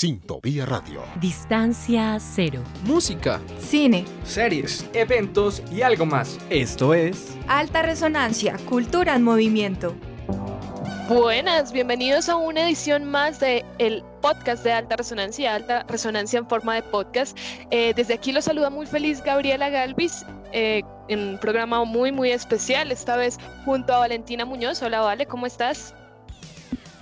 Sintovía Radio. Distancia cero. Música, cine, series, eventos y algo más. Esto es Alta Resonancia, Cultura en Movimiento. Buenas, bienvenidos a una edición más de el podcast de Alta Resonancia, Alta Resonancia en forma de podcast. Eh, desde aquí los saluda muy feliz Gabriela Galvis eh, en un programa muy muy especial, esta vez junto a Valentina Muñoz. Hola Vale, ¿cómo estás?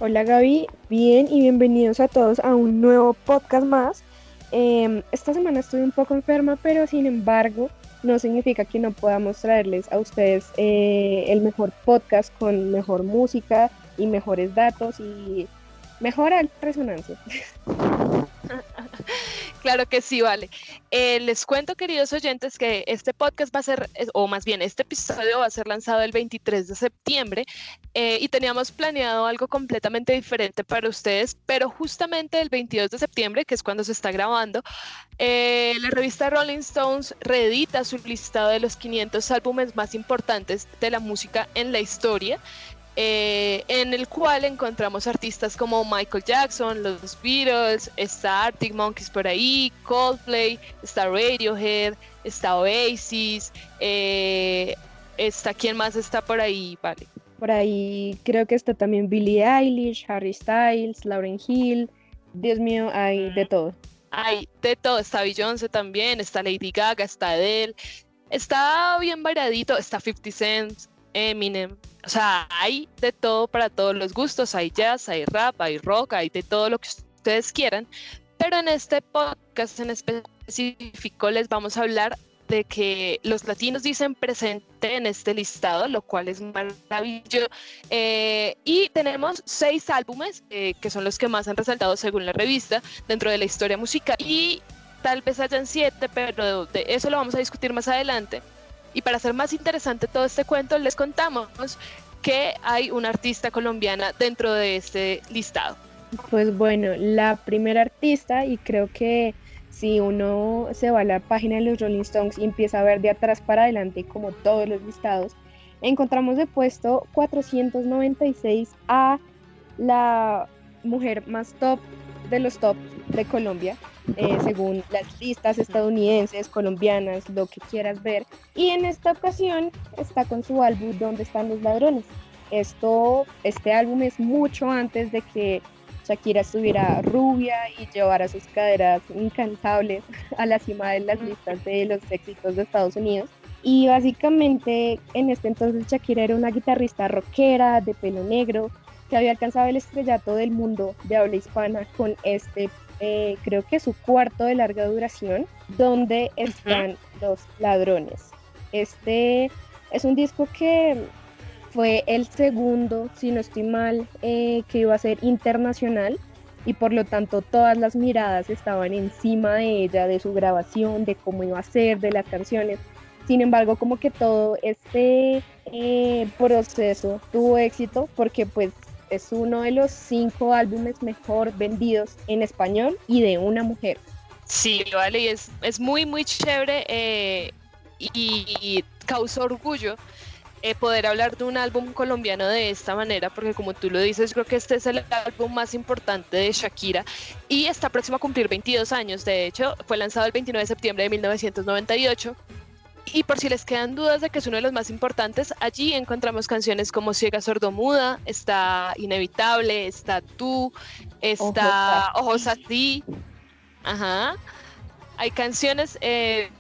Hola Gaby, bien y bienvenidos a todos a un nuevo podcast más. Em, esta semana estoy un poco enferma, pero sin embargo no significa que no podamos traerles a ustedes eh, el mejor podcast con mejor música y mejores datos y mejor resonancia. Claro que sí, vale. Eh, les cuento, queridos oyentes, que este podcast va a ser, o más bien este episodio va a ser lanzado el 23 de septiembre eh, y teníamos planeado algo completamente diferente para ustedes, pero justamente el 22 de septiembre, que es cuando se está grabando, eh, la revista Rolling Stones reedita su listado de los 500 álbumes más importantes de la música en la historia eh, en el cual encontramos artistas como Michael Jackson, los Beatles, está Arctic Monkeys por ahí, Coldplay, está Radiohead, está Oasis, eh, está quién más está por ahí, vale. Por ahí creo que está también Billie Eilish, Harry Styles, Lauren Hill, Dios mío, hay de todo. Hay de todo, está Beyoncé también, está Lady Gaga, está Adele, está bien variadito, está 50 Cent, Eminem, o sea, hay de todo para todos los gustos, hay jazz, hay rap, hay rock, hay de todo lo que ustedes quieran, pero en este podcast en específico les vamos a hablar de que los latinos dicen presente en este listado, lo cual es maravilloso. Eh, y tenemos seis álbumes eh, que son los que más han resaltado según la revista dentro de la historia musical. Y tal vez hayan siete, pero de eso lo vamos a discutir más adelante. Y para hacer más interesante todo este cuento, les contamos que hay una artista colombiana dentro de este listado. Pues bueno, la primera artista, y creo que si uno se va a la página de los Rolling Stones y empieza a ver de atrás para adelante, como todos los listados, encontramos de puesto 496 a la mujer más top de los top de Colombia, eh, según las listas estadounidenses, colombianas, lo que quieras ver. Y en esta ocasión está con su álbum ¿Dónde están los ladrones? Esto, este álbum es mucho antes de que Shakira estuviera rubia y llevara sus caderas incantables a la cima de las listas de los éxitos de Estados Unidos. Y básicamente en este entonces Shakira era una guitarrista rockera de pelo negro que había alcanzado el estrellato del mundo de habla hispana con este eh, creo que su cuarto de larga duración, donde están los ladrones. Este es un disco que fue el segundo, si no estoy mal, eh, que iba a ser internacional y por lo tanto todas las miradas estaban encima de ella, de su grabación, de cómo iba a ser, de las canciones. Sin embargo, como que todo este eh, proceso tuvo éxito porque pues es uno de los cinco álbumes mejor vendidos en español y de una mujer. Sí, vale, y es, es muy, muy chévere eh, y, causa orgullo eh, poder hablar de un álbum colombiano de esta manera, porque como tú lo dices, creo que este es el álbum más importante de Shakira y está próximo a cumplir 22 años. De hecho, fue lanzado el 29 de septiembre de 1998 y por si les quedan dudas de que es uno de los más importantes, allí encontramos canciones como Ciega Sordomuda, está Inevitable, está Tú, está Ojos a ti. Ajá. Hay canciones eh,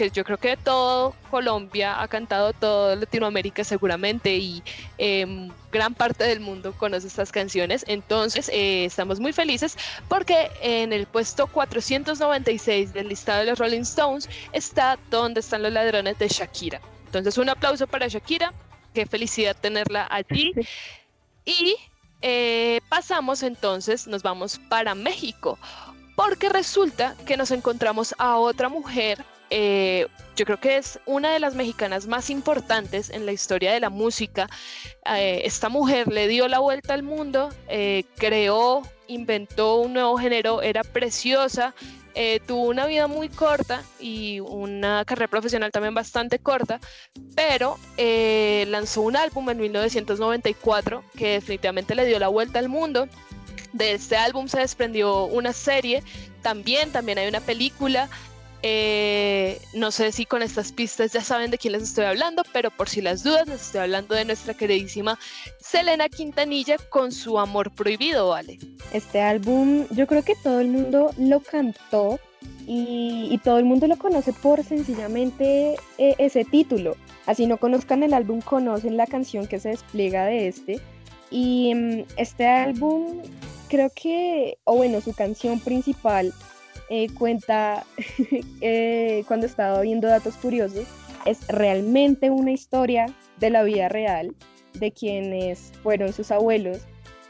que yo creo que todo Colombia ha cantado, todo Latinoamérica seguramente y em, gran parte del mundo conoce estas canciones. Entonces eh, estamos muy felices porque en el puesto 496 del listado de los Rolling Stones está Donde están los ladrones de Shakira. Entonces un aplauso para Shakira, qué felicidad tenerla allí. Y eh, pasamos entonces, nos vamos para México porque resulta que nos encontramos a otra mujer eh, yo creo que es una de las mexicanas más importantes en la historia de la música. Eh, esta mujer le dio la vuelta al mundo, eh, creó, inventó un nuevo género, era preciosa, tuvo una vida muy corta y una carrera profesional también bastante corta, pero lanzó un álbum en 1994 que definitivamente le dio la vuelta al mundo De este álbum se desprendió una serie, también, también hay una película. Eh, no sé si con estas pistas ya saben de quién les estoy hablando, pero por si las dudas, les estoy hablando de nuestra queridísima Selena Quintanilla con su amor prohibido, ¿vale? Este álbum, yo creo que todo el mundo lo cantó y, todo el mundo lo conoce por sencillamente eh, ese título. Así no conozcan el álbum, conocen la canción que se despliega de este. Y mm, este álbum, creo que, o bueno, su canción principal eh, cuenta, eh, cuando estaba viendo datos curiosos, es realmente una historia de la vida real de quienes fueron sus abuelos.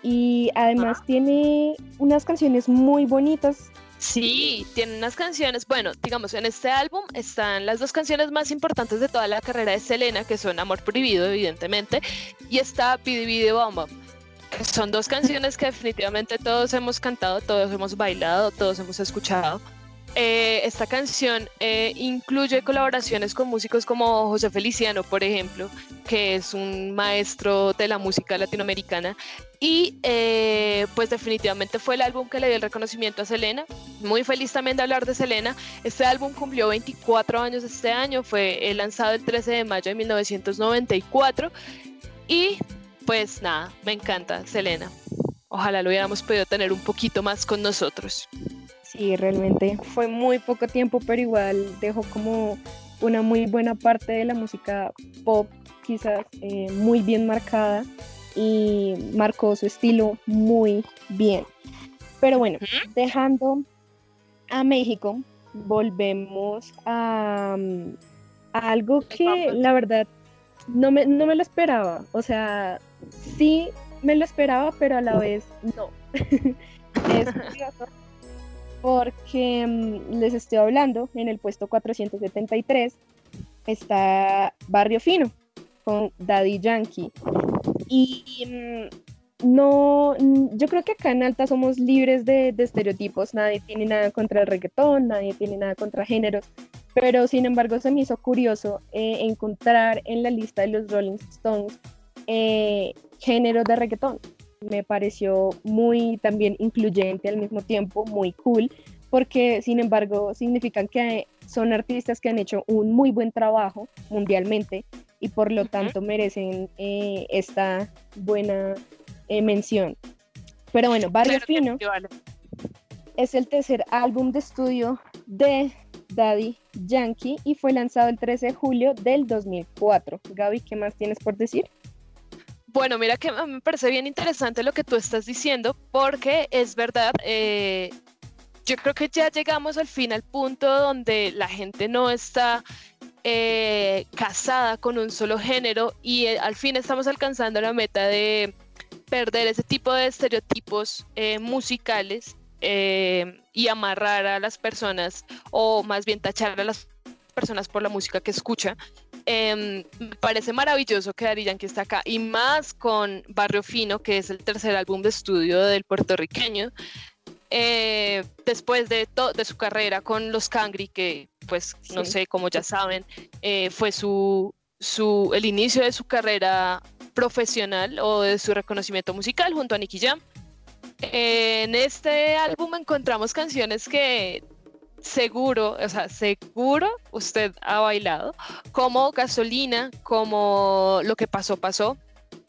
Y además tiene unas canciones muy bonitas Sí, tiene unas canciones, bueno, digamos, en este álbum están las dos canciones más importantes de toda la carrera de Selena, que son Amor Prohibido, evidentemente, y está Pidi Pidi Bomba. Son dos canciones que definitivamente todos hemos cantado, todos hemos bailado, todos hemos escuchado. Eh, esta canción eh, incluye colaboraciones con músicos como José Feliciano, por ejemplo, que es un maestro de la música latinoamericana. Y eh, pues definitivamente fue el álbum que le dio el reconocimiento a Selena. Muy feliz también de hablar de Selena. Este álbum cumplió 24 años este año, fue lanzado el 13 de mayo de 1994. Y pues nada, me encanta Selena. Ojalá lo hubiéramos podido tener un poquito más con nosotros. Sí, realmente fue muy poco tiempo, pero igual dejó como una muy buena parte de la música pop, quizás eh, muy bien marcada y marcó su estilo muy bien. Pero bueno, dejando a México, volvemos a, algo que la verdad no me, no me lo esperaba. O sea, sí me lo esperaba, pero a la vez no. es curioso porque mm, les estoy hablando, en el puesto 473 está Barrio Fino con Daddy Yankee. Y mm, no, mm, yo creo que acá en Alta somos libres de, estereotipos, nadie tiene nada contra el reggaetón, nadie tiene nada contra géneros, pero sin embargo se me hizo curioso eh, encontrar en la lista de los Rolling Stones eh, géneros de reggaetón me pareció muy también incluyente al mismo tiempo, muy cool, porque sin embargo significan que son artistas que han hecho un muy buen trabajo mundialmente y por lo tanto merecen eh, esta buena eh, mención. Pero bueno, Barrio Fino es el tercer álbum de estudio de Daddy Yankee y fue lanzado el 13 de julio del 2004. Gaby, ¿qué más tienes por decir? Bueno, mira que me parece bien interesante lo que tú estás diciendo, porque es verdad, eh, yo creo que ya llegamos al fin al punto donde la gente no está eh, casada con un solo género y eh, al fin estamos alcanzando la meta de perder ese tipo de estereotipos musicales y amarrar a las personas o más bien tachar a las personas por la música que escucha Em, me parece maravilloso que Dari Yankee está acá y más con Barrio Fino, que es el tercer álbum de estudio del puertorriqueño. Eh, después de, de su carrera con los Cangri, que pues no sé, como ya saben, eh, fue su, su, el inicio de su carrera profesional o de su reconocimiento musical junto a Nicky Jam. en este álbum encontramos canciones que seguro, o sea, seguro usted ha bailado, como gasolina, como lo que pasó, pasó,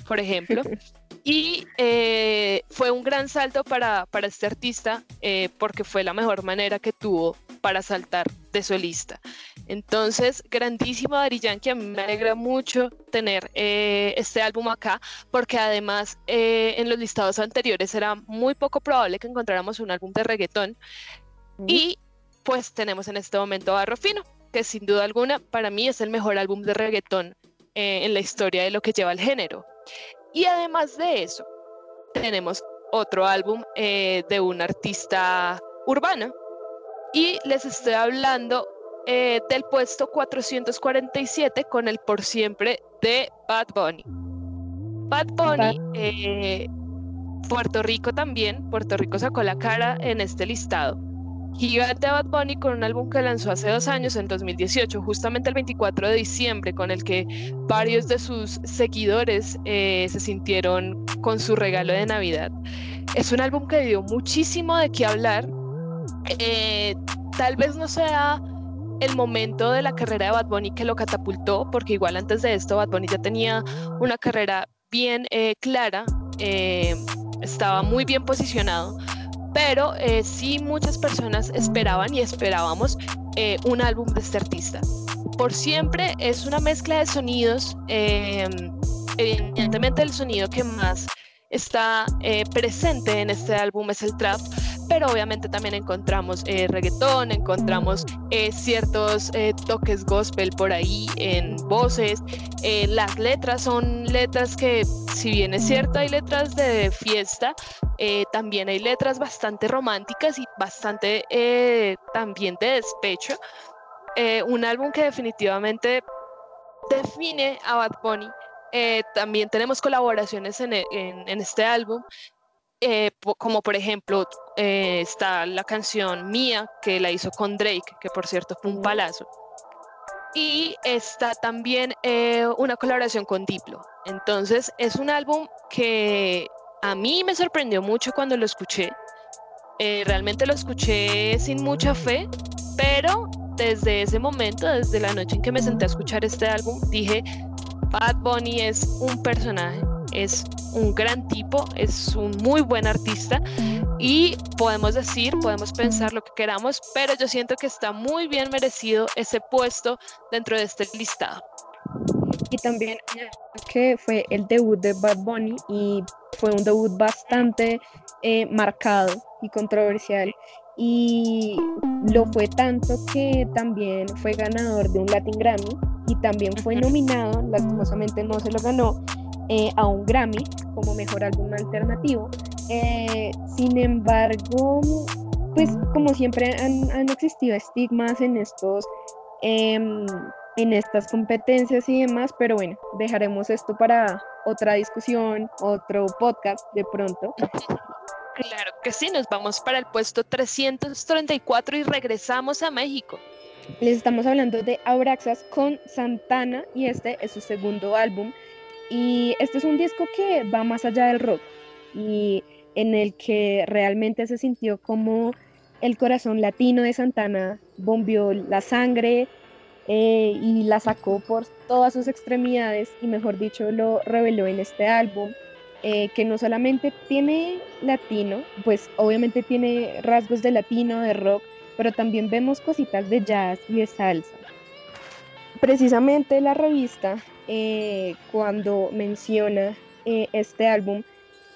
por ejemplo. Y eh, fue un gran salto para, para este artista eh, porque fue la mejor manera que tuvo para saltar de solista. Entonces, grandísimo Dari Yankee, a mí me alegra mucho tener eh, este álbum acá, porque además en los listados anteriores era muy poco probable que encontráramos un álbum de reggaetón. Y pues tenemos en este momento a Rofino, que sin duda alguna para mí es el mejor álbum de reggaetón eh, en la historia de lo que lleva el género. Y además de eso, tenemos otro álbum eh, de un artista urbano y les estoy hablando eh, del puesto 447 con el por siempre de Bad Bunny. Bad Bunny, Puerto Rico también, Puerto Rico sacó la cara en este listado gigante Bad Bunny con un álbum que lanzó hace dos años, en 2018, justamente el 24 de diciembre, con el que varios de sus seguidores eh, se sintieron con su regalo de Navidad. es un álbum que dio muchísimo de qué hablar. Eh, tal vez no sea el momento de la carrera de Bad Bunny que lo catapultó, porque igual antes de esto Bad Bunny ya tenía una carrera bien eh, clara, estaba muy bien posicionado, pero sí muchas personas esperaban y esperábamos un álbum de este artista. Por siempre es una mezcla de sonidos, evidentemente el sonido que más está eh, presente en este álbum es el trap, pero obviamente también encontramos eh, reggaetón, encontramos eh, ciertos toques gospel por ahí en voces. las letras son letras que, si bien es cierto, hay letras de fiesta, también hay letras bastante románticas y bastante también de despecho. un álbum que definitivamente define a Bad Bunny eh, también tenemos colaboraciones en, e, este álbum, eh, como por ejemplo eh, está la canción Mía, que la hizo con Drake, que por cierto fue un palazo. Y está también una colaboración con Diplo. Entonces es un álbum que a mí me sorprendió mucho cuando lo escuché. realmente lo escuché sin mucha fe, pero desde ese momento, desde la noche en que me senté a escuchar este álbum, dije, Bad Bunny es un personaje, es un gran tipo, es un muy buen artista y podemos decir, podemos pensar lo que queramos, pero yo siento que está muy bien merecido ese puesto dentro de este listado. Y también que fue el debut de Bad Bunny y fue un debut bastante eh, marcado y controversial y lo fue tanto que también fue ganador de un Latin Grammy y también fue nominado, lastimosamente no se lo ganó, eh, a un Grammy como mejor álbum alternativo. Eh, sin embargo, pues como siempre han, existido estigmas en estos... Em, en estas competencias y demás, pero bueno, dejaremos esto para otra discusión, otro podcast de pronto. Claro que sí, nos vamos para el puesto 334 y regresamos a México. Les estamos hablando de Abraxas con Santana y este es su segundo álbum. Y este es un disco que va más allá del rock y en el que realmente se sintió como el corazón latino de Santana bombeó la sangre eh, y la sacó por todas sus extremidades y mejor dicho lo reveló en este álbum. Eh, que no solamente tiene latino, pues obviamente tiene rasgos de latino, de rock, pero también vemos cositas de jazz y de salsa. Precisamente la revista, eh, cuando menciona eh, este álbum,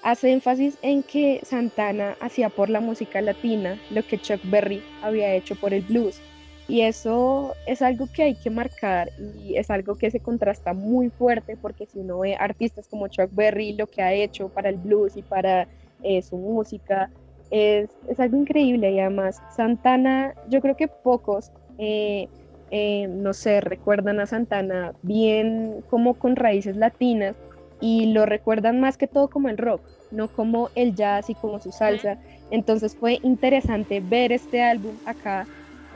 hace énfasis en que Santana hacía por la música latina lo que Chuck Berry había hecho por el blues. Y eso es algo que hay que marcar y es algo que se contrasta muy fuerte porque si uno ve artistas como Chuck Berry, lo que ha hecho para el blues y para eh, su música, es, algo increíble y además Santana, yo creo que pocos, eh, eh, no sé, recuerdan a Santana bien como con raíces latinas y lo recuerdan más que todo como el rock, no como el jazz y como su salsa. Entonces fue interesante ver este álbum acá,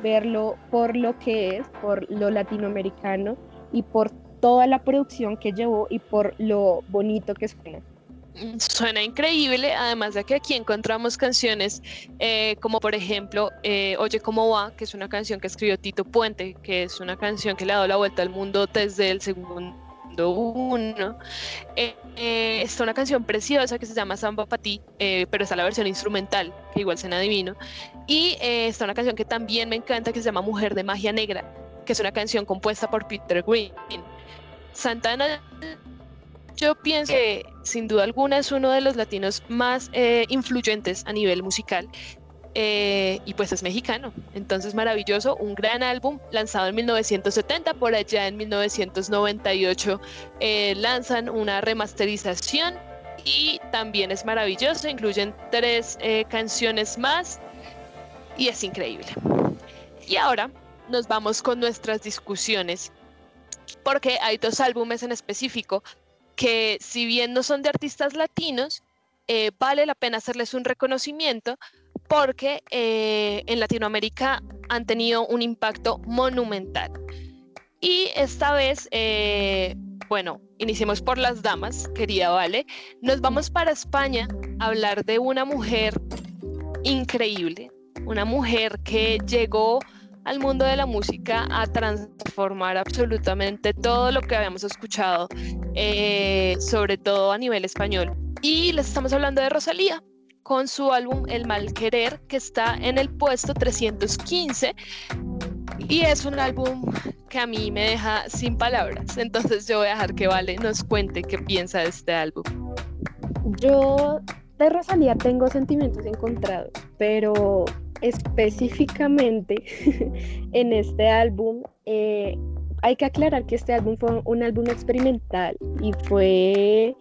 verlo por lo que es, por lo latinoamericano y por toda la producción que llevó y por lo bonito que suena. Suena increíble, además de que aquí encontramos canciones eh, como por ejemplo eh, Oye cómo va, que es una canción que escribió Tito Puente, que es una canción que le ha dado la vuelta al mundo desde el segundo uno. Eh, está una canción preciosa que se llama Samba para ti, pero está la versión instrumental, que igual suena divino. Y está una canción que también me encanta que se llama Mujer de Magia Negra, que es una canción compuesta por Peter Green. Santana yo pienso que sin duda alguna es uno de los latinos más eh, influyentes a nivel musical. Eh, y pues es mexicano, entonces maravilloso, un gran álbum lanzado en 1970, por allá en 1998 eh, lanzan una remasterización y también es maravilloso, incluyen tres canciones más y es increíble. Y ahora nos vamos con nuestras discusiones porque hay dos álbumes en específico que si bien no son de artistas latinos, eh, vale la pena hacerles un reconocimiento porque eh, en Latinoamérica han tenido un impacto monumental. Y esta vez, eh, bueno, iniciemos por las damas, querida Vale. Nos vamos para España a hablar de una mujer increíble, una mujer que llegó al mundo de la música a transformar absolutamente todo lo que habíamos escuchado, eh, sobre todo a nivel español. Y les estamos hablando de Rosalía con su álbum El Mal Querer, que está en el puesto 315. Y es un álbum que a mí me deja sin palabras. Entonces yo voy a dejar que Vale nos cuente qué piensa de este álbum. Yo de Rosalía tengo sentimientos encontrados, pero específicamente en este álbum eh, hay que aclarar que este álbum fue un álbum experimental y fue,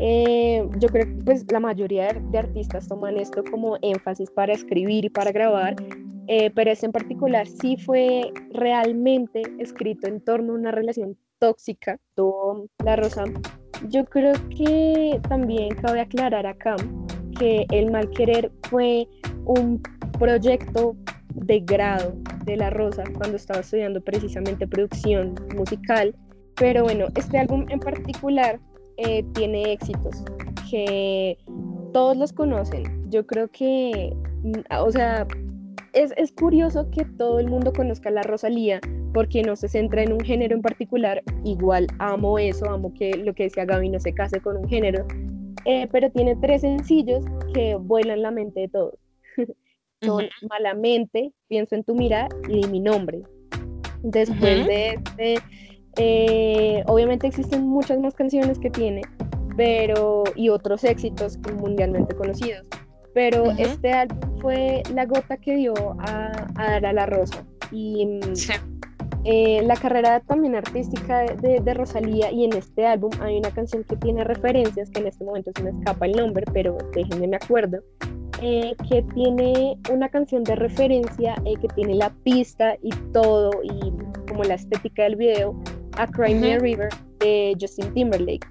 eh, yo creo que pues la mayoría de artistas toman esto como énfasis para escribir y para grabar, eh, pero este en particular sí fue realmente escrito en torno a una relación tóxica, todo La Rosa. Yo creo que también cabe aclarar acá que El Mal Querer fue un proyecto de grado de La Rosa cuando estaba estudiando precisamente producción musical. Pero bueno, este álbum en particular eh, tiene éxitos que todos los conocen. Yo creo que, mm, o sea, es, es, curioso que todo el mundo conozca la Rosalía porque no se centra en un género en particular. Igual amo eso, amo que lo que decía Gaby no se case con un género. Eh, pero tiene tres sencillos que vuelan la mente de todos. son Malamente, Pienso en tu mirada y Mi nombre. Después de este, eh, obviamente existen muchas más canciones que tiene, pero y otros éxitos mundialmente conocidos. Pero este álbum fue la gota que dio a, dar a la rosa. Y mm, eh, la carrera también artística de, de, Rosalía y en este álbum hay una canción que tiene referencias, que en este momento se me escapa el nombre, pero déjenme me acuerdo, eh, que tiene una canción de referencia, eh, que tiene la pista y todo, y como la estética del video, a Crimea River de Justin Timberlake.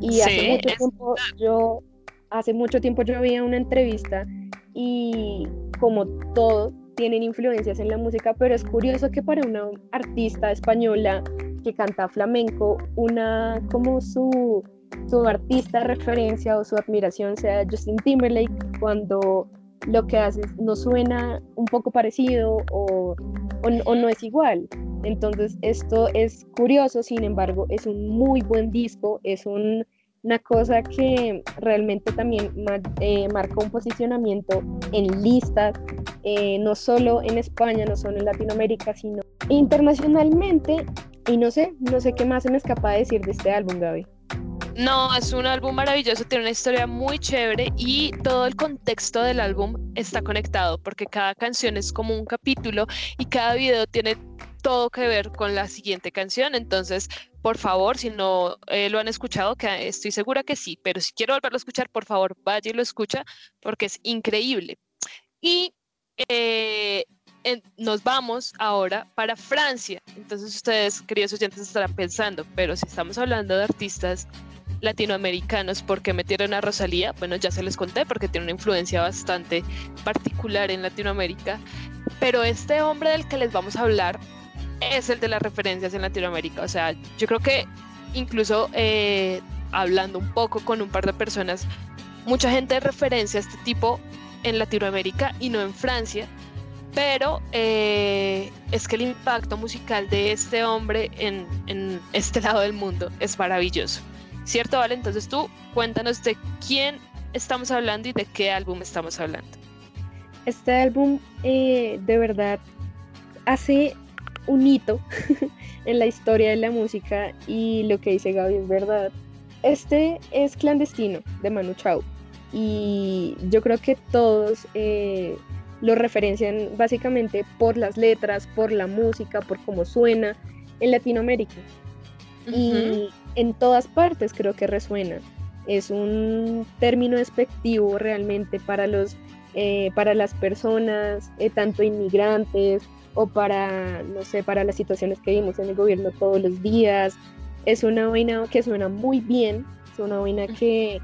Y hace mucho tiempo yo, hace mucho tiempo yo vi una entrevista y como todo tienen influencias en la música, pero es curioso que para una artista española que canta flamenco, una como su su artista referencia o su admiración sea Justin Timberlake cuando lo que hace no suena un poco parecido o, o, no es igual. Entonces esto es curioso, sin embargo es un muy buen disco, es un, una cosa que realmente también eh, marca un posicionamiento en listas, eh, no solo en España, no solo en Latinoamérica, sino internacionalmente. Y no sé, no sé qué más se me escapa de decir de este álbum, Gaby. No, es un álbum maravilloso, tiene una historia muy chévere y todo el contexto del álbum está conectado porque cada canción es como un capítulo y cada video tiene todo que ver con la siguiente canción. Entonces, por favor, si no eh, lo han escuchado, que estoy segura que sí, pero si quiero volverlo a escuchar, por favor, vaya y lo escucha porque es increíble. Y eh, nos vamos ahora para Francia. Entonces ustedes, queridos oyentes, estarán pensando, pero si estamos hablando de artistas latinoamericanos, ¿por qué metieron a Rosalía? Bueno, ya se les conté porque tiene una influencia bastante particular en Latinoamérica, pero este hombre del que les vamos a hablar es el de las referencias en Latinoamérica. O sea, yo creo que incluso eh, hablando un poco con un par de personas, mucha gente referencia a este tipo en Latinoamérica y no en Francia, pero eh, es que el impacto musical de este hombre en, este lado del mundo es maravilloso. ¿Cierto, Vale? Entonces tú cuéntanos de quién estamos hablando y de qué álbum estamos hablando. Este álbum eh, de verdad hace un hito en la historia de la música y lo que dice Gaby es verdad. Este es Clandestino de Manu Chao y yo creo que todos eh, lo referencian básicamente por las letras, por la música, por cómo suena en Latinoamérica. Y en todas partes creo que resuena. Es un término despectivo realmente para, los, eh, para las personas, eh, tanto inmigrantes o para, no sé, para las situaciones que vimos en el gobierno todos los días. Es una vaina que suena muy bien, es una vaina que,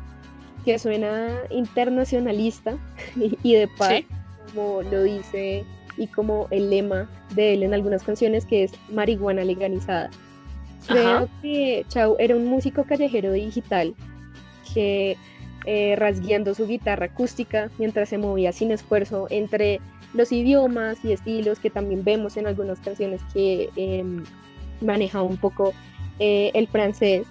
que suena internacionalista y, de paz, como lo dice y como el lema de él en algunas canciones, que es marihuana legalizada. Creo que Chau era un músico callejero digital que eh, rasgueando su guitarra acústica mientras se movía sin esfuerzo entre los idiomas y estilos que también vemos en algunas canciones que em, maneja un poco eh, el francés,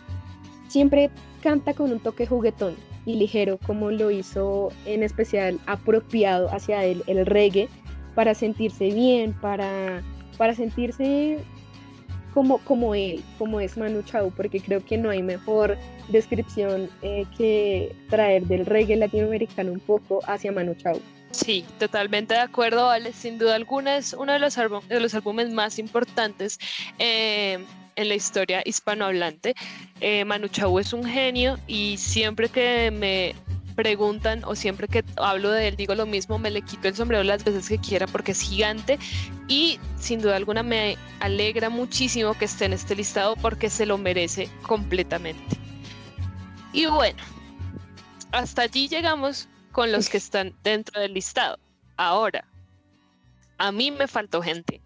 siempre canta con un toque juguetón y ligero, como lo hizo en especial apropiado hacia él el reggae, para sentirse bien, para, para sentirse como, como él, como es Manu Chao, porque creo que no hay mejor descripción eh, que traer del reggae latinoamericano un poco hacia Manu Chao. Sí, totalmente de acuerdo, Vale. Sin duda alguna es uno de los, de los álbumes más importantes eh, en la historia hispanohablante. Eh, Manu Chao es un genio y siempre que me preguntan o siempre que hablo de él digo lo mismo, me le quito el sombrero las veces que quiera porque es gigante y sin duda alguna me alegra muchísimo que esté en este listado porque se lo merece completamente. Y bueno, hasta allí llegamos con los que están dentro del listado. Ahora, a mí me faltó gente.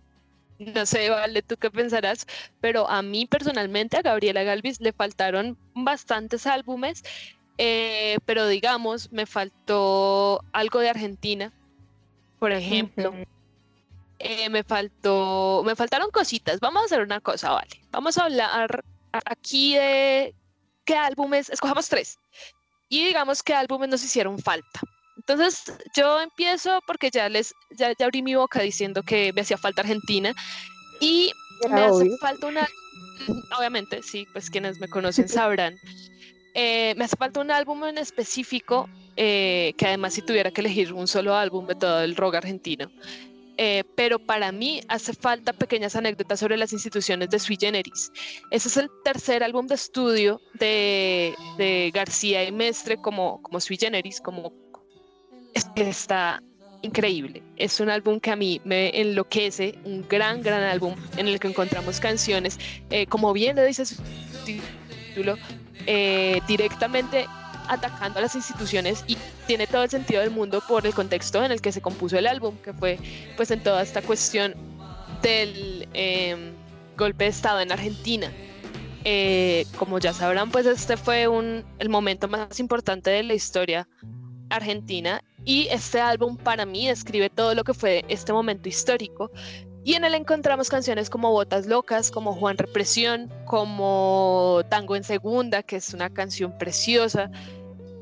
No sé, Vale, tú qué pensarás, pero a mí personalmente, a Gabriela Galvis, le faltaron bastantes álbumes eh, pero digamos, me faltó algo de Argentina, por ejemplo. Eh, me faltó, me faltaron cositas. Vamos a hacer una cosa, vale. Vamos a hablar aquí de qué álbumes, escojamos tres. Y digamos qué álbumes nos hicieron falta. Entonces yo empiezo porque ya les, ya, abrí mi boca diciendo que me hacía falta Argentina. Y me hace falta una, obviamente, sí, pues quienes me conocen sabrán. Eh, me hace falta un álbum en específico, eh, que además si tuviera que elegir un solo álbum de todo el rock argentino. Eh, pero para mí hace falta pequeñas anécdotas sobre las instituciones de Sui Generis. Ese es el tercer álbum de estudio de, de García y Mestre como, como Sui Generis, como está increíble. Es un álbum que a mí me enloquece, un gran, gran álbum en el que encontramos canciones, como bien le dice su título, eh, directamente atacando a las instituciones y tiene todo el sentido del mundo por el contexto en el que se compuso el álbum, que fue pues en toda esta cuestión del em, golpe de Estado en Argentina. Eh, como ya sabrán, pues este fue un, el momento más importante de la historia argentina y este álbum para mí describe todo lo que fue este momento histórico y en él encontramos canciones como Botas Locas, como Juan Represión, como Tango en Segunda, que es una canción preciosa.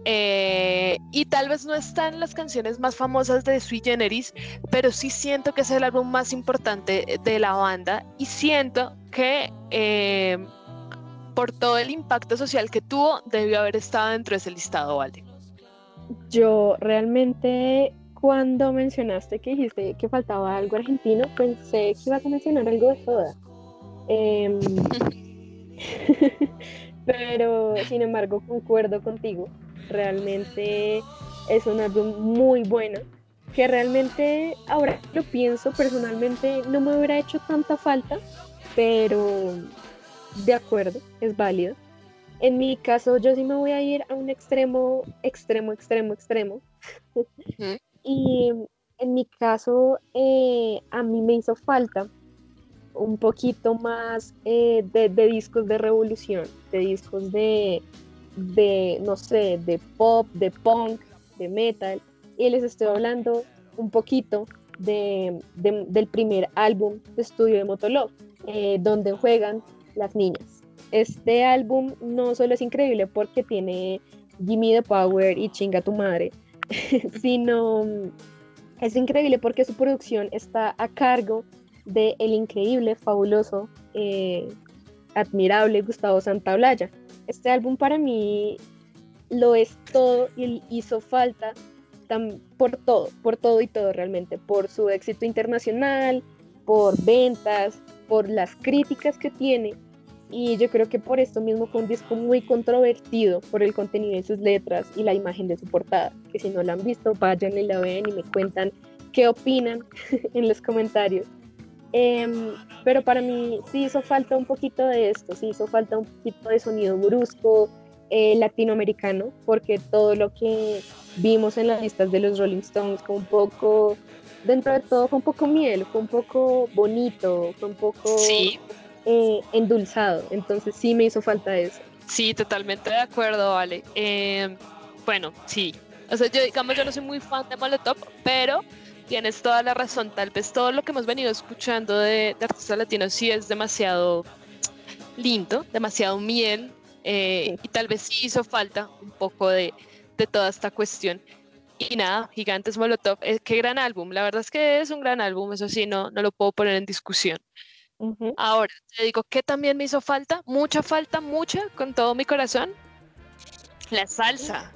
Eh, y tal vez no están las canciones más famosas de Sui Generis, pero sí siento que es el álbum más importante de la banda y siento que eh, por todo el impacto social que tuvo, debió haber estado dentro de ese listado, ¿vale? Yo realmente cuando mencionaste que dijiste que faltaba algo argentino, pensé que ibas a mencionar algo de soda. Em, pero sin embargo concuerdo contigo. Realmente es un álbum muy bueno. Que realmente ahora lo pienso personalmente no me hubiera hecho tanta falta, pero de acuerdo, es válido. En mi caso, yo sí me voy a ir a un extremo, extremo, extremo, extremo. Y en mi caso, eh, a mí me hizo falta un poquito más eh, de, discos de revolución, de discos de, no sé, de pop, de punk, de metal. Y les estoy hablando un poquito del primer álbum de estudio de Motolov, eh, donde juegan las niñas. Este álbum no solo es increíble porque tiene Gimme the Power y Chinga tu madre, sino es increíble porque su producción está a cargo de el increíble, fabuloso, eh, admirable Gustavo Santaolalla. Este álbum para mí lo es todo y hizo falta por todo, por todo y todo realmente, por su éxito internacional, por ventas, por las críticas que tiene y yo creo que por esto mismo fue un disco muy controvertido por el contenido de sus letras y la imagen de su portada, que si no la han visto, vayan y la ven y me cuentan qué opinan en los comentarios. Em, pero para mí sí hizo falta un poquito de esto, sí hizo falta un poquito de sonido brusco, eh, latinoamericano, porque todo lo que vimos en las listas de los Rolling Stones fue un poco, dentro de todo, fue un poco miel, fue un poco bonito, fue un poco... Sí eh, endulzado. Entonces sí me hizo falta eso. Sí, totalmente de acuerdo, vale. Eh, bueno, sí. O sea, yo digamos, yo no soy muy fan de Molotov, pero tienes toda la razón. Tal vez todo lo que hemos venido escuchando de, artistas latinos sí es demasiado lindo, demasiado miel, eh, y tal vez sí hizo falta un poco de, de toda esta cuestión. Y nada, Gigantes Molotov, eh, qué gran álbum. La verdad es que es un gran álbum, eso sí, no, no lo puedo poner en discusión. Ahora, te digo que también me hizo falta, mucha falta, mucha, con todo mi corazón, la salsa.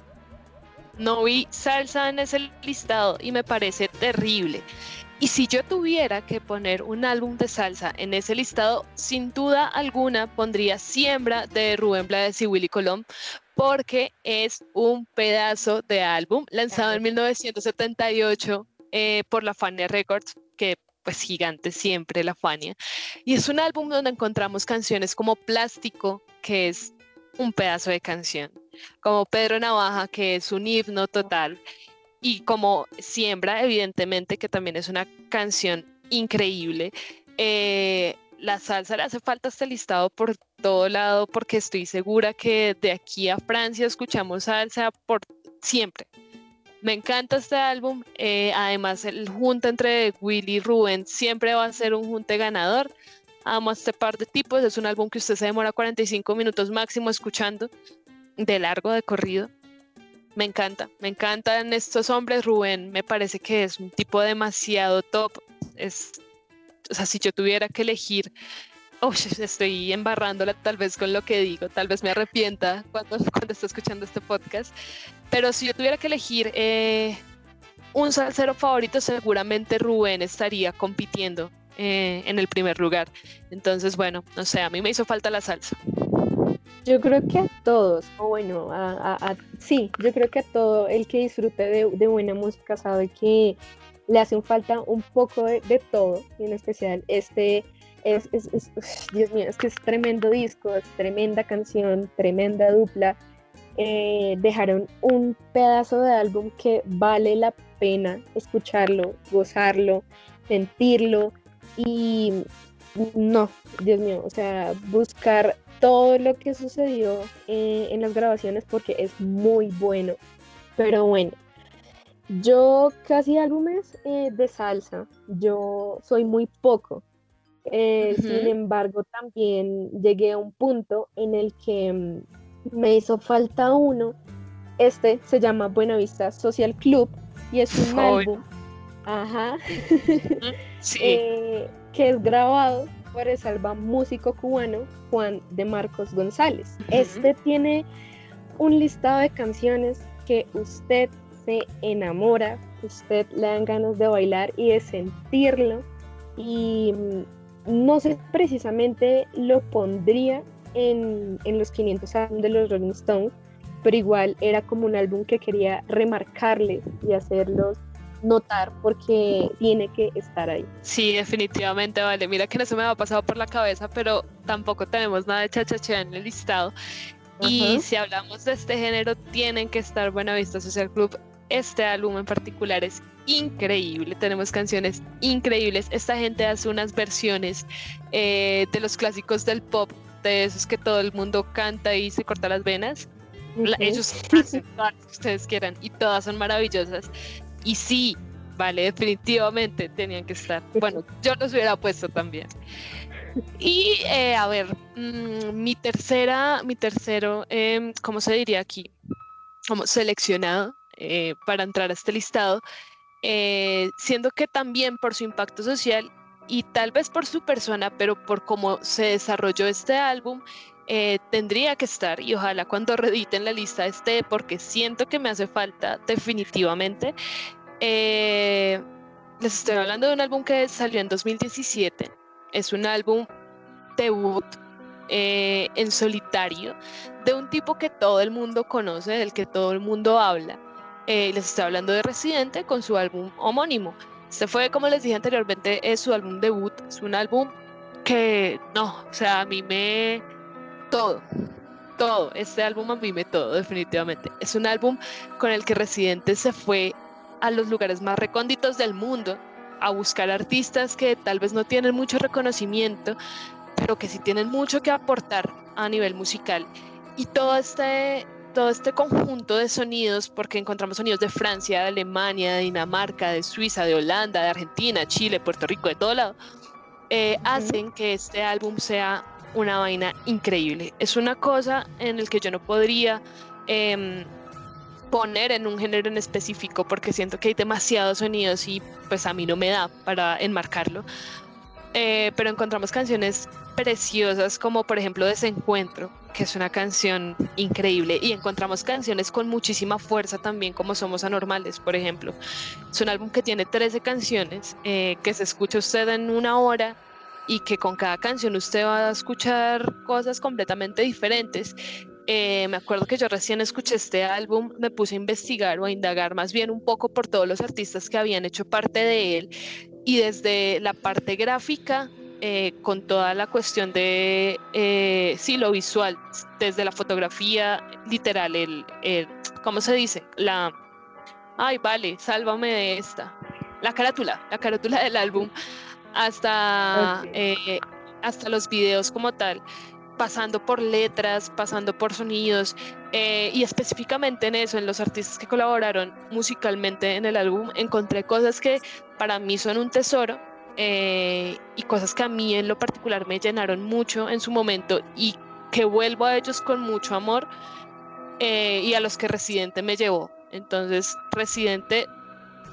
No vi salsa en ese listado y me parece terrible. Y si yo tuviera que poner un álbum de salsa en ese listado, sin duda alguna pondría Siembra de Rubén Blades y Willy Colón, porque es un pedazo de álbum lanzado en 1978 eh, por la Fania Records, que pues gigante siempre la Fania. Y es un álbum donde encontramos canciones como Plástico, que es un pedazo de canción, como Pedro Navaja, que es un himno total, y como Siembra, evidentemente, que también es una canción increíble. Eh, la salsa le hace falta este listado por todo lado porque estoy segura que de aquí a Francia escuchamos salsa por siempre. Me encanta este álbum. Eh, además, el junte entre Willy y Rubén siempre va a ser un junte ganador. Amo este par de tipos. Es un álbum que usted se demora 45 minutos máximo escuchando, de largo, de corrido. Me encanta, me encantan estos hombres. Rubén me parece que es un tipo demasiado top. Es, o sea, si yo tuviera que elegir estoy embarrándola tal vez con lo que digo, tal vez me arrepienta cuando, cuando esté escuchando este podcast, pero si yo tuviera que elegir eh, un salsero favorito, seguramente Rubén estaría compitiendo eh, en el primer lugar. Entonces, bueno, no sé, a mí me hizo falta la salsa. Yo creo que a todos, o bueno, a, sí, yo creo que a todo el que disfrute de, de buena música sabe que le hace falta un poco de, de todo, y en especial este es, Dios mío, es que es tremendo disco, es tremenda canción, tremenda dupla. Eh, dejaron un pedazo de álbum que vale la pena escucharlo, gozarlo, sentirlo y no, Dios mío, o sea, buscar todo lo que sucedió eh, en las grabaciones porque es muy bueno. Pero bueno, yo casi álbumes eh, de salsa, yo soy muy poco, eh, sin embargo, también llegué a un punto en el que mm, me hizo falta uno. Este se llama Buenavista Social Club y es un álbum ajá, eh, que es grabado por el salva músico cubano Juan de Marcos González. Este tiene un listado de canciones que usted se enamora, usted le dan ganas de bailar y de sentirlo. Y mm, no sé precisamente lo pondría en, los 500 años de los Rolling Stones, pero igual era como un álbum que quería remarcarles y hacerlos notar porque tiene que estar ahí. Sí, definitivamente, vale. Mira que no se me ha pasado por la cabeza, pero tampoco tenemos nada de chachacha en el listado. Y si hablamos de este género, tienen que estar Buena Vista Social Club. Este álbum en particular es increíble, tenemos canciones increíbles. Esta gente hace unas versiones eh, de los clásicos del pop, de esos que todo el mundo canta y se corta las venas. ellos hacen todas que ustedes quieran y todas son maravillosas. Y sí, vale, definitivamente tenían que estar. Bueno, yo los hubiera puesto también. Y eh, a ver, mm, mi tercera, mi tercero, eh, ¿cómo se diría aquí? Como seleccionado eh, para entrar a este listado eh, siendo que también por su impacto social y tal vez por su persona, pero por cómo se desarrolló este álbum, eh, tendría que estar y ojalá cuando rediten la lista esté porque siento que me hace falta definitivamente. Eh, les estoy hablando de un álbum que salió en 2017. Es un álbum debut en solitario de un tipo que todo el mundo conoce, del que todo el mundo habla. Eh, les estoy hablando de Residente con su álbum homónimo. Este fue, como les dije anteriormente, es su álbum debut. Es un álbum que no, o sea, a mí me. Todo, todo. Este álbum a mí me todo, definitivamente. Es un álbum con el que Residente se fue a los lugares más recónditos del mundo a buscar artistas que tal vez no tienen mucho reconocimiento, pero que sí tienen mucho que aportar a nivel musical. Y todo este, todo este conjunto de sonidos, porque encontramos sonidos de Francia, de Alemania, de Dinamarca, de Suiza, de Holanda, de Argentina, Chile, Puerto Rico, de todo lado, eh, hacen que este álbum sea una vaina increíble. Es una cosa en el que yo no podría em, poner en un género en específico porque siento que hay demasiados sonidos y pues a mí no me da para enmarcarlo. Eh, pero encontramos canciones preciosas como por ejemplo Desencuentro, que es una canción increíble, y encontramos canciones con muchísima fuerza también como Somos Anormales, por ejemplo. Es un álbum que tiene 13 canciones, eh, que se escucha usted en una hora y que con cada canción usted va a escuchar cosas completamente diferentes. Eh, me acuerdo que yo recién escuché este álbum, me puse a investigar o a indagar más bien un poco por todos los artistas que habían hecho parte de él y desde la parte gráfica, eh, con toda la cuestión de, eh, sí, lo visual, desde la fotografía literal, el, ¿cómo se dice? La, ay, vale, sálvame de esta, la carátula, la carátula del álbum, hasta, eh, hasta los videos como tal pasando por letras, pasando por sonidos eh, y específicamente en eso, en los artistas que colaboraron musicalmente en el álbum, encontré cosas que para mí son un tesoro eh, y cosas que a mí en lo particular me llenaron mucho en su momento y que vuelvo a ellos con mucho amor eh, y a los que Residente me llevó. Entonces, Residente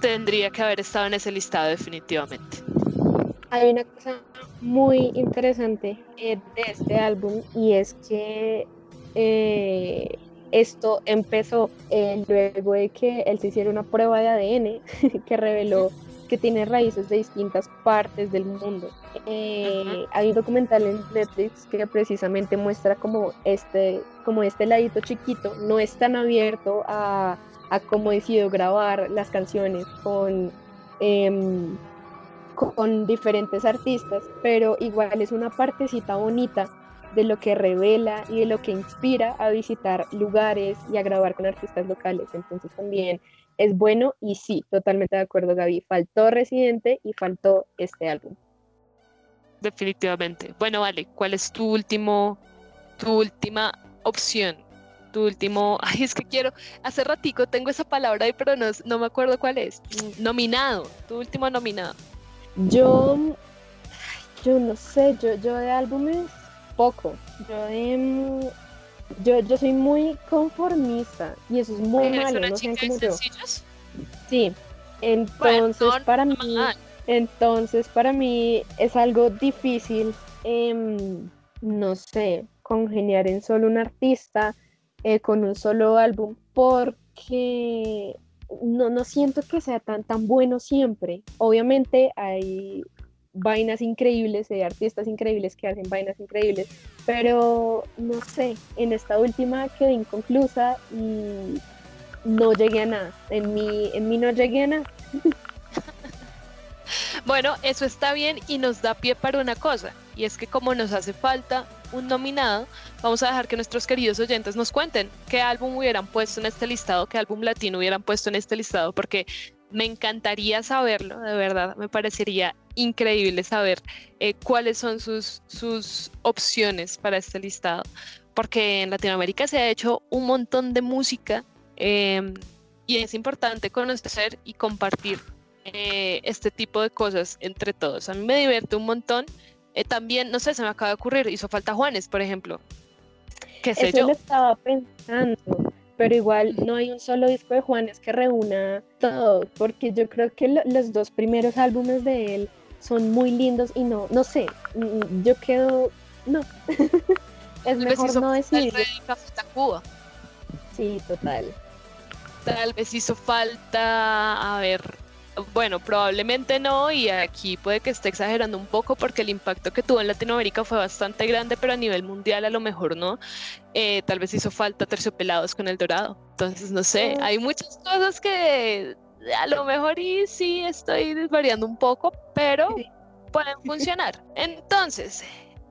tendría que haber estado en ese listado definitivamente hay una cosa muy interesante eh, de este álbum y es que esto empezó luego de que él se hiciera una prueba de ADN que reveló que tiene raíces de distintas partes del mundo. hay un documental en Netflix que precisamente muestra como este, como este ladito chiquito no es tan abierto a, a cómo decidió grabar las canciones con em, con diferentes artistas, pero igual es una partecita bonita de lo que revela y de lo que inspira a visitar lugares y a grabar con artistas locales. Entonces también es bueno y sí, totalmente de acuerdo Gaby, faltó Residente y faltó este álbum. Definitivamente. Bueno, vale, ¿cuál es tu último, tu última opción? Tu último, ay, es que quiero, hace ratico tengo esa palabra ahí, pero no, no me acuerdo cuál es. Nominado, tu último nominado. Yo, yo no sé, yo, yo de álbumes poco. Yo de, yo, yo soy muy conformista y eso es muy malo, no sé cómo yo. Sí, entonces para mí, entonces para mí es algo difícil, em, no sé, congeniar en solo un artista eh, con un solo álbum porque no, no siento que sea tan, tan bueno siempre. Obviamente hay vainas increíbles, hay artistas increíbles que hacen vainas increíbles, pero no sé, en esta última quedé inconclusa y no llegué a nada. En mí, en mí no llegué a nada. Bueno, eso está bien y nos da pie para una cosa, y es que como nos hace falta un nominado, vamos a dejar que nuestros queridos oyentes nos cuenten qué álbum hubieran puesto en este listado, qué álbum latino hubieran puesto en este listado, porque me encantaría saberlo, de verdad, me parecería increíble saber eh, cuáles son sus, sus opciones para este listado, porque en Latinoamérica se ha hecho un montón de música em, y es importante conocer y compartir eh, este tipo de cosas entre todos. A mí me divierte un montón. Eh, también, no sé, se me acaba de ocurrir, hizo falta Juanes, por ejemplo. ¿Qué sé Eso yo? lo estaba pensando, pero igual no hay un solo disco de Juanes que reúna todo, porque yo creo que los dos primeros álbumes de él son muy lindos y no, no sé, mm, yo quedo, no, es mejor no decir. Sí, total. Tal vez hizo falta, a ver, bueno, probablemente no, y aquí puede que esté exagerando un poco porque el impacto que tuvo en Latinoamérica fue bastante grande, pero a nivel mundial a lo mejor no. Eh, tal vez hizo falta terciopelados con el dorado. Entonces, no sé, hay muchas cosas que a lo mejor y sí estoy desvariando un poco, pero pueden funcionar. Entonces,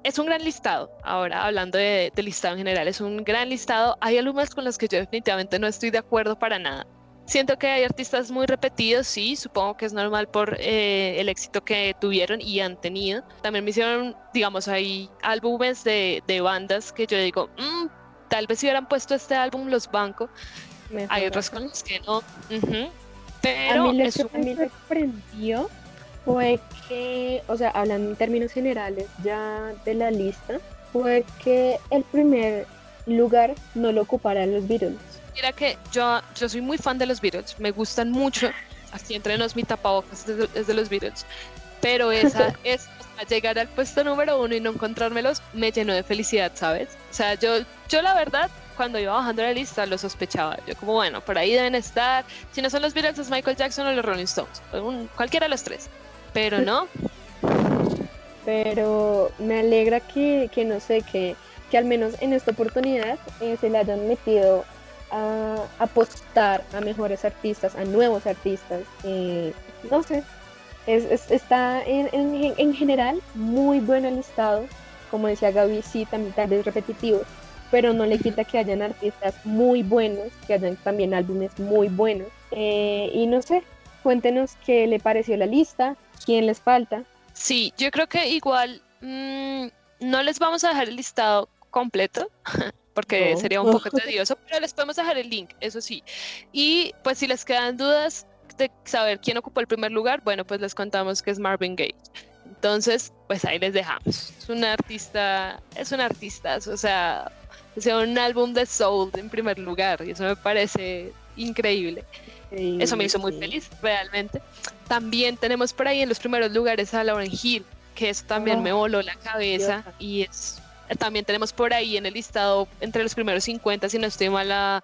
es un gran listado. Ahora, hablando de, de listado en general, es un gran listado. Hay alumnos con los que yo definitivamente no estoy de acuerdo para nada Siento que hay artistas muy repetidos, sí, supongo que es normal por eh, el éxito que tuvieron y han tenido. También me hicieron, digamos, hay álbumes de, de bandas que yo digo, mm, tal vez si hubieran puesto este álbum los bancos. Hay otros con los que no. Pero a mí lo que me sorprendió fue que, o sea, hablando en términos generales ya de la lista, fue que el primer lugar no lo ocuparan los Beatles. Mira que yo, yo soy muy fan de los Beatles, me gustan mucho, así entre nos mi tapabocas es de, los Beatles, pero esa es llegar al puesto número uno y no encontrármelos me llenó de felicidad, ¿sabes? O sea, yo, yo la verdad cuando iba bajando la lista lo sospechaba. Yo como, bueno, por ahí deben estar. Si no son los Beatles, es Michael Jackson o los Rolling Stones. cualquiera de los tres. Pero no. Pero me alegra que, que no sé, que, que, al menos en esta oportunidad eh, se le hayan metido a apostar a mejores artistas, a nuevos artistas. Eh, no sé, es, está en, en, en, general muy bueno el listado. Como decía Gaby, sí, también tal vez repetitivo, pero no le quita que hayan artistas muy buenos, que hayan también álbumes muy buenos. Eh, y no sé, cuéntenos qué le pareció la lista, quién les falta. Sí, yo creo que igual mm, no les vamos a dejar el listado completo. porque sería un poco tedioso, pero les podemos dejar el link, eso sí. Y pues si les quedan dudas de saber quién ocupó el primer lugar, bueno, pues les contamos que es Marvin Gaye. Entonces, pues ahí les dejamos. Es un artista, es un artista, o sea, sea un álbum de soul en primer lugar y eso me parece increíble. eso me hizo muy feliz, realmente. También tenemos por ahí en los primeros lugares a Lauren Hill, que eso también me oh, voló la cabeza y es también tenemos por ahí en el listado entre los primeros 50, si no estoy mal, a,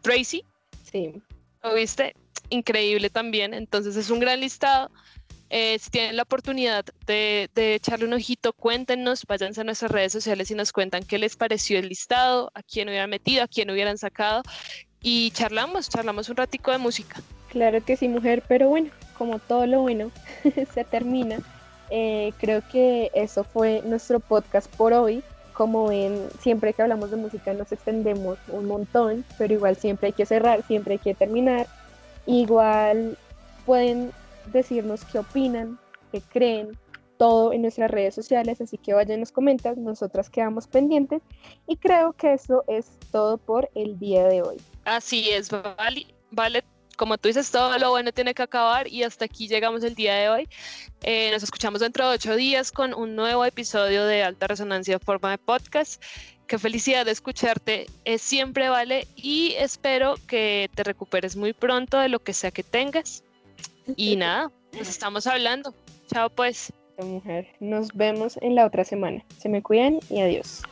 Tracy. Sí. ¿Lo viste? Increíble también. Entonces es un gran listado. Eh, si tienen la oportunidad de, echarle un ojito, cuéntenos, váyanse a nuestras redes sociales y nos cuentan qué les pareció el listado, a quién hubieran metido, a quién hubieran sacado y charlamos, charlamos un ratico de música. Claro que sí, mujer, pero bueno, como todo lo bueno se termina, eh, creo que eso fue nuestro podcast por hoy. Como ven, siempre que hablamos de música nos extendemos un montón, pero igual siempre hay que cerrar, siempre hay que terminar. Igual pueden decirnos qué opinan, qué creen, todo en nuestras redes sociales, así que vayan nos comentan, nosotras quedamos pendientes y creo que eso es todo por el día de hoy. Así es, vale como tú dices, todo lo bueno tiene que acabar y hasta aquí llegamos el día de hoy. Eh, nos escuchamos dentro de ocho días con un nuevo episodio de Alta Resonancia forma de podcast. Qué felicidad de escucharte, es siempre vale y espero que te recuperes muy pronto de lo que sea que tengas. Y nada, nos estamos hablando. Chao pues. Mujer, nos vemos en la otra semana. Se me cuidan y adiós.